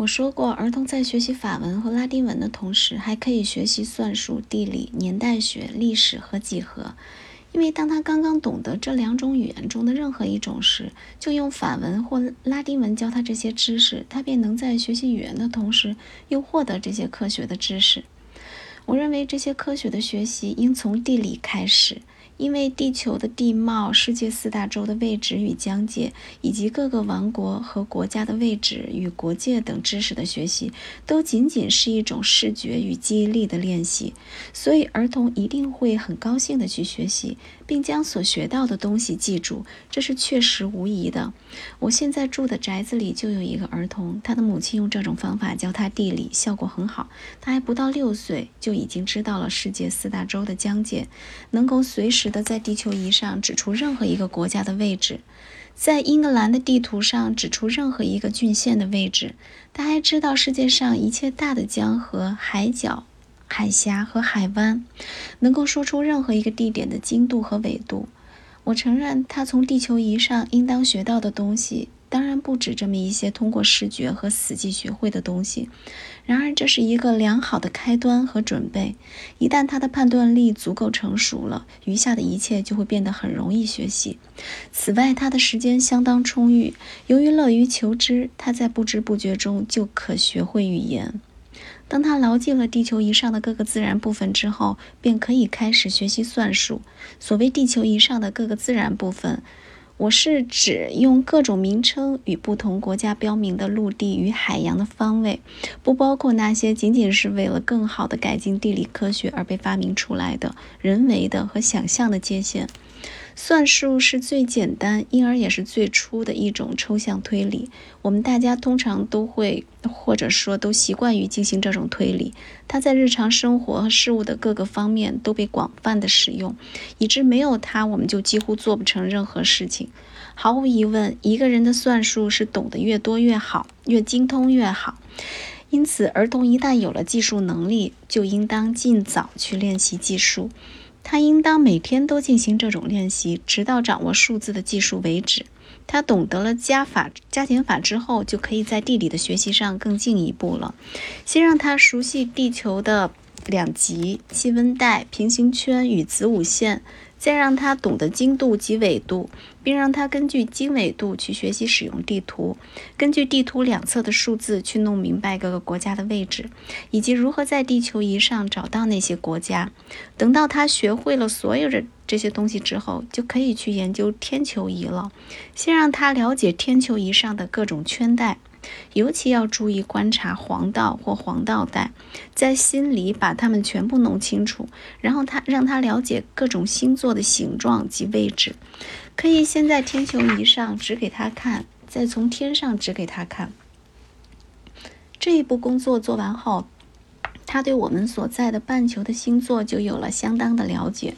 我说过，儿童在学习法文和拉丁文的同时，还可以学习算术、地理、年代学、历史和几何。因为当他刚刚懂得这两种语言中的任何一种时，就用法文或拉丁文教他这些知识，他便能在学习语言的同时，又获得这些科学的知识。我认为这些科学的学习应从地理开始。因为地球的地貌、世界四大洲的位置与疆界，以及各个王国和国家的位置与国界等知识的学习，都仅仅是一种视觉与记忆力的练习，所以儿童一定会很高兴地去学习，并将所学到的东西记住，这是确实无疑的。我现在住的宅子里就有一个儿童，他的母亲用这种方法教他地理，效果很好。他还不到六岁，就已经知道了世界四大洲的疆界，能够随时。的在地球仪上指出任何一个国家的位置，在英格兰的地图上指出任何一个郡县的位置。他还知道世界上一切大的江河、海角、海峡和海湾，能够说出任何一个地点的经度和纬度。我承认，他从地球仪上应当学到的东西。当然不止这么一些通过视觉和死记学会的东西，然而这是一个良好的开端和准备。一旦他的判断力足够成熟了，余下的一切就会变得很容易学习。此外，他的时间相当充裕，由于乐于求知，他在不知不觉中就可学会语言。当他牢记了地球仪上的各个自然部分之后，便可以开始学习算术。所谓地球仪上的各个自然部分。我是指用各种名称与不同国家标明的陆地与海洋的方位，不包括那些仅仅是为了更好的改进地理科学而被发明出来的人为的和想象的界限。算术是最简单，因而也是最初的一种抽象推理。我们大家通常都会，或者说都习惯于进行这种推理。它在日常生活和事物的各个方面都被广泛的使用，以致没有它，我们就几乎做不成任何事情。毫无疑问，一个人的算术是懂得越多越好，越精通越好。因此，儿童一旦有了计数能力，就应当尽早去练习计数。他应当每天都进行这种练习，直到掌握数字的技术为止。他懂得了加法、加减法之后，就可以在地理的学习上更进一步了。先让他熟悉地球的两极、气温带、平行圈与子午线。再让他懂得经度及纬度，并让他根据经纬度去学习使用地图，根据地图两侧的数字去弄明白各个国家的位置，以及如何在地球仪上找到那些国家。等到他学会了所有的这些东西之后，就可以去研究天球仪了。先让他了解天球仪上的各种圈带。尤其要注意观察黄道或黄道带，在心里把它们全部弄清楚，然后他让他了解各种星座的形状及位置。可以先在天球仪上指给他看，再从天上指给他看。这一步工作做完后，他对我们所在的半球的星座就有了相当的了解。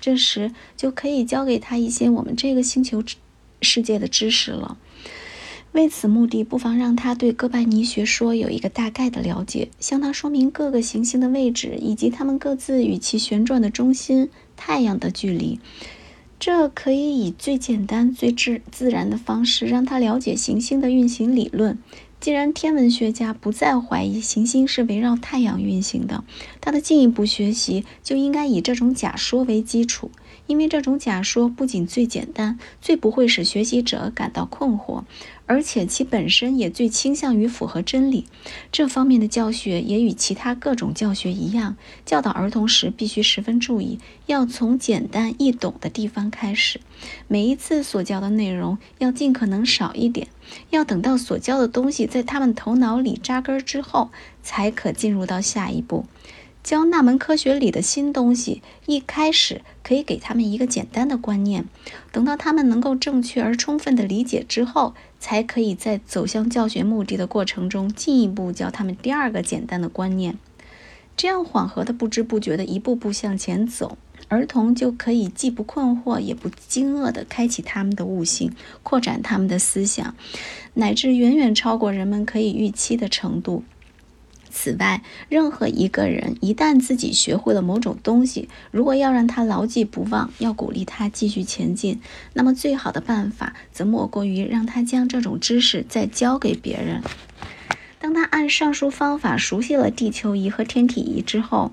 这时就可以教给他一些我们这个星球世界的知识了。为此目的，不妨让他对哥白尼学说有一个大概的了解，向他说明各个行星的位置以及它们各自与其旋转的中心——太阳的距离。这可以以最简单、最自自然的方式让他了解行星的运行理论。既然天文学家不再怀疑行星是围绕太阳运行的，他的进一步学习就应该以这种假说为基础。因为这种假说不仅最简单，最不会使学习者感到困惑，而且其本身也最倾向于符合真理。这方面的教学也与其他各种教学一样，教导儿童时必须十分注意，要从简单易懂的地方开始。每一次所教的内容要尽可能少一点，要等到所教的东西在他们头脑里扎根之后，才可进入到下一步。教那门科学里的新东西，一开始可以给他们一个简单的观念，等到他们能够正确而充分的理解之后，才可以在走向教学目的的过程中进一步教他们第二个简单的观念。这样缓和的、不知不觉的一步步向前走，儿童就可以既不困惑也不惊愕地开启他们的悟性，扩展他们的思想，乃至远远超过人们可以预期的程度。此外，任何一个人一旦自己学会了某种东西，如果要让他牢记不忘，要鼓励他继续前进，那么最好的办法则莫过于让他将这种知识再教给别人。当他按上述方法熟悉了地球仪和天体仪之后，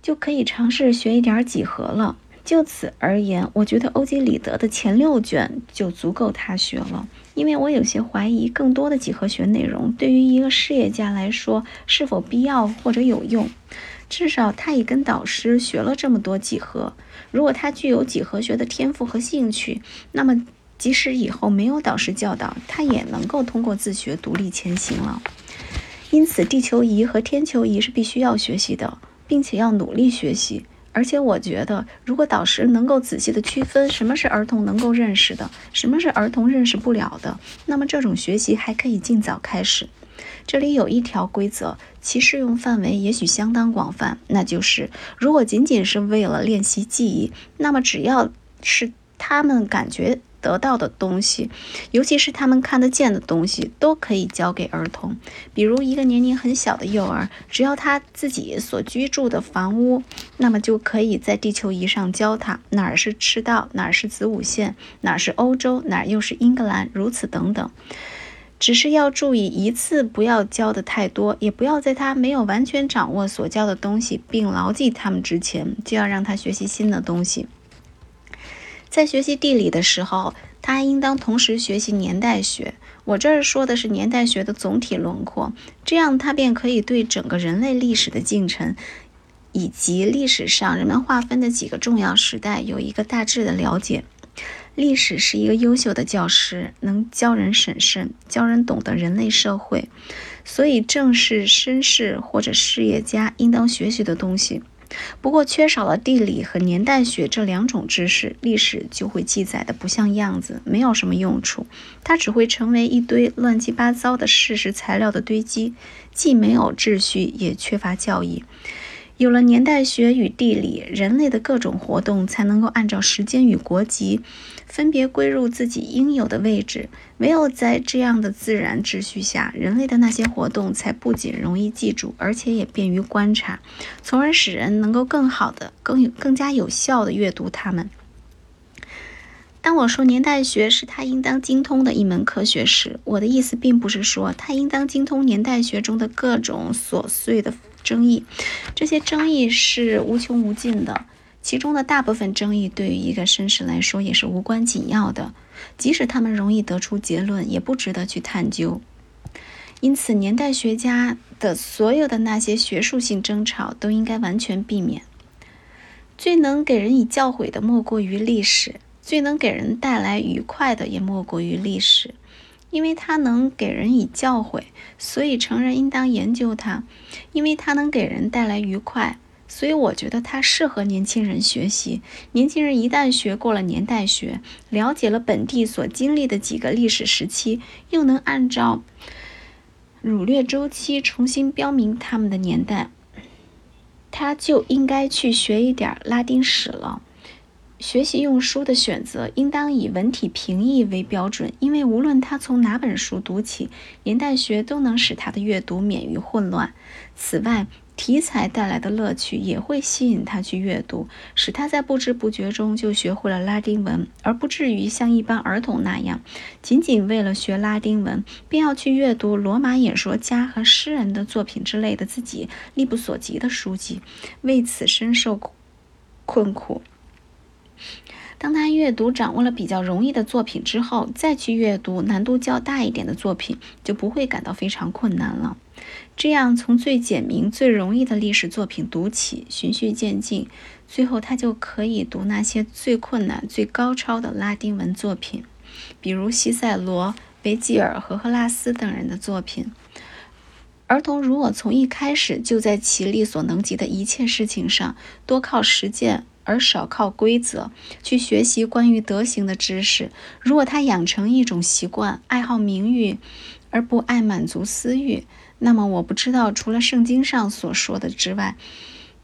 就可以尝试学一点几何了。就此而言，我觉得欧几里得的前六卷就足够他学了。因为我有些怀疑，更多的几何学内容对于一个事业家来说是否必要或者有用。至少他已跟导师学了这么多几何。如果他具有几何学的天赋和兴趣，那么。即使以后没有导师教导，他也能够通过自学独立前行了。因此，地球仪和天球仪是必须要学习的，并且要努力学习。而且，我觉得，如果导师能够仔细的区分什么是儿童能够认识的，什么是儿童认识不了的，那么这种学习还可以尽早开始。这里有一条规则，其适用范围也许相当广泛，那就是：如果仅仅是为了练习记忆，那么只要是他们感觉。得到的东西，尤其是他们看得见的东西，都可以教给儿童。比如，一个年龄很小的幼儿，只要他自己所居住的房屋，那么就可以在地球仪上教他哪儿是赤道，哪儿是子午线，哪儿是欧洲，哪儿又是英格兰，如此等等。只是要注意，一次不要教的太多，也不要在他没有完全掌握所教的东西，并牢记他们之前，就要让他学习新的东西。在学习地理的时候，他还应当同时学习年代学。我这儿说的是年代学的总体轮廓，这样他便可以对整个人类历史的进程，以及历史上人们划分的几个重要时代有一个大致的了解。历史是一个优秀的教师，能教人审慎，教人懂得人类社会，所以正是绅士或者事业家应当学习的东西。不过，缺少了地理和年代学这两种知识，历史就会记载的不像样子，没有什么用处。它只会成为一堆乱七八糟的事实材料的堆积，既没有秩序，也缺乏教义。有了年代学与地理，人类的各种活动才能够按照时间与国籍。分别归入自己应有的位置。唯有在这样的自然秩序下，人类的那些活动才不仅容易记住，而且也便于观察，从而使人能够更好的、更有、更加有效的阅读它们。当我说年代学是他应当精通的一门科学时，我的意思并不是说他应当精通年代学中的各种琐碎的争议，这些争议是无穷无尽的。其中的大部分争议对于一个绅士来说也是无关紧要的，即使他们容易得出结论，也不值得去探究。因此，年代学家的所有的那些学术性争吵都应该完全避免。最能给人以教诲的莫过于历史，最能给人带来愉快的也莫过于历史，因为它能给人以教诲，所以成人应当研究它，因为它能给人带来愉快。所以我觉得它适合年轻人学习。年轻人一旦学过了年代学，了解了本地所经历的几个历史时期，又能按照儒略周期重新标明他们的年代，他就应该去学一点拉丁史了。学习用书的选择应当以文体平易为标准，因为无论他从哪本书读起，年代学都能使他的阅读免于混乱。此外，题材带来的乐趣也会吸引他去阅读，使他在不知不觉中就学会了拉丁文，而不至于像一般儿童那样，仅仅为了学拉丁文，便要去阅读罗马演说家和诗人的作品之类的自己力不所及的书籍，为此深受困苦。当他阅读掌握了比较容易的作品之后，再去阅读难度较大一点的作品，就不会感到非常困难了。这样，从最简明、最容易的历史作品读起，循序渐进，最后他就可以读那些最困难、最高超的拉丁文作品，比如西塞罗、维吉尔和赫拉斯等人的作品。儿童如果从一开始就在其力所能及的一切事情上多靠实践，而少靠规则去学习关于德行的知识，如果他养成一种习惯，爱好名誉而不爱满足私欲，那么我不知道，除了圣经上所说的之外，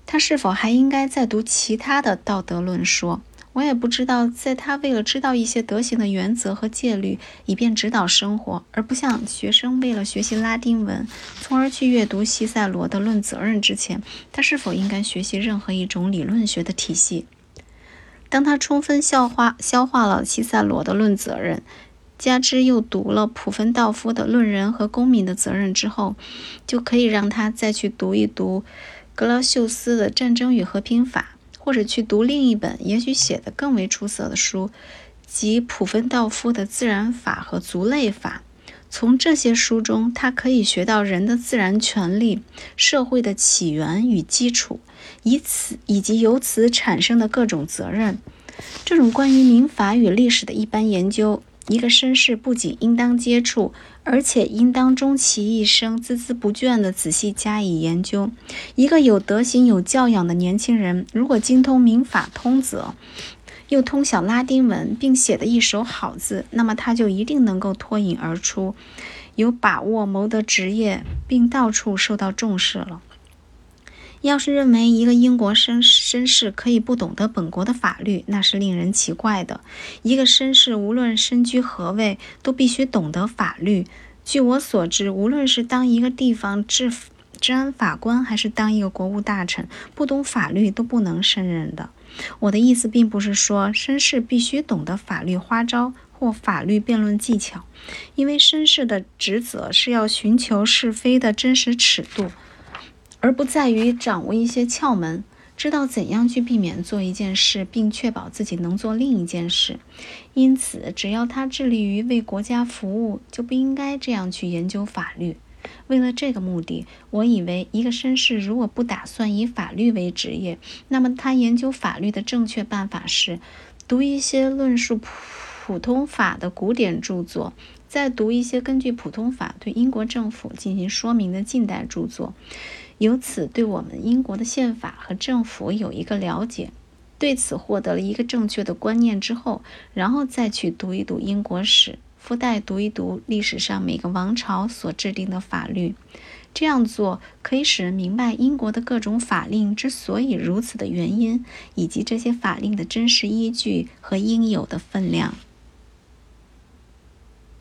他是否还应该再读其他的道德论说？我也不知道，在他为了知道一些德行的原则和戒律，以便指导生活，而不像学生为了学习拉丁文，从而去阅读西塞罗的《论责任》之前，他是否应该学习任何一种理论学的体系？当他充分消化消化了西塞罗的《论责任》。加之又读了普芬道夫的《论人和公民的责任》之后，就可以让他再去读一读格劳秀斯的《战争与和平法》，或者去读另一本也许写的更为出色的书，即普芬道夫的《自然法和族类法》。从这些书中，他可以学到人的自然权利、社会的起源与基础，以此以及由此产生的各种责任。这种关于民法与历史的一般研究。一个绅士不仅应当接触，而且应当终其一生孜孜不倦地仔细加以研究。一个有德行、有教养的年轻人，如果精通民法通则，又通晓拉丁文，并写得一手好字，那么他就一定能够脱颖而出，有把握谋得职业，并到处受到重视了。要是认为一个英国绅绅士可以不懂得本国的法律，那是令人奇怪的。一个绅士无论身居何位，都必须懂得法律。据我所知，无论是当一个地方治治安法官，还是当一个国务大臣，不懂法律都不能胜任的。我的意思并不是说绅士必须懂得法律花招或法律辩论技巧，因为绅士的职责是要寻求是非的真实尺度。而不在于掌握一些窍门，知道怎样去避免做一件事，并确保自己能做另一件事。因此，只要他致力于为国家服务，就不应该这样去研究法律。为了这个目的，我以为一个绅士如果不打算以法律为职业，那么他研究法律的正确办法是读一些论述普通法的古典著作，再读一些根据普通法对英国政府进行说明的近代著作。由此，对我们英国的宪法和政府有一个了解，对此获得了一个正确的观念之后，然后再去读一读英国史，附带读一读历史上每个王朝所制定的法律。这样做可以使人明白英国的各种法令之所以如此的原因，以及这些法令的真实依据和应有的分量。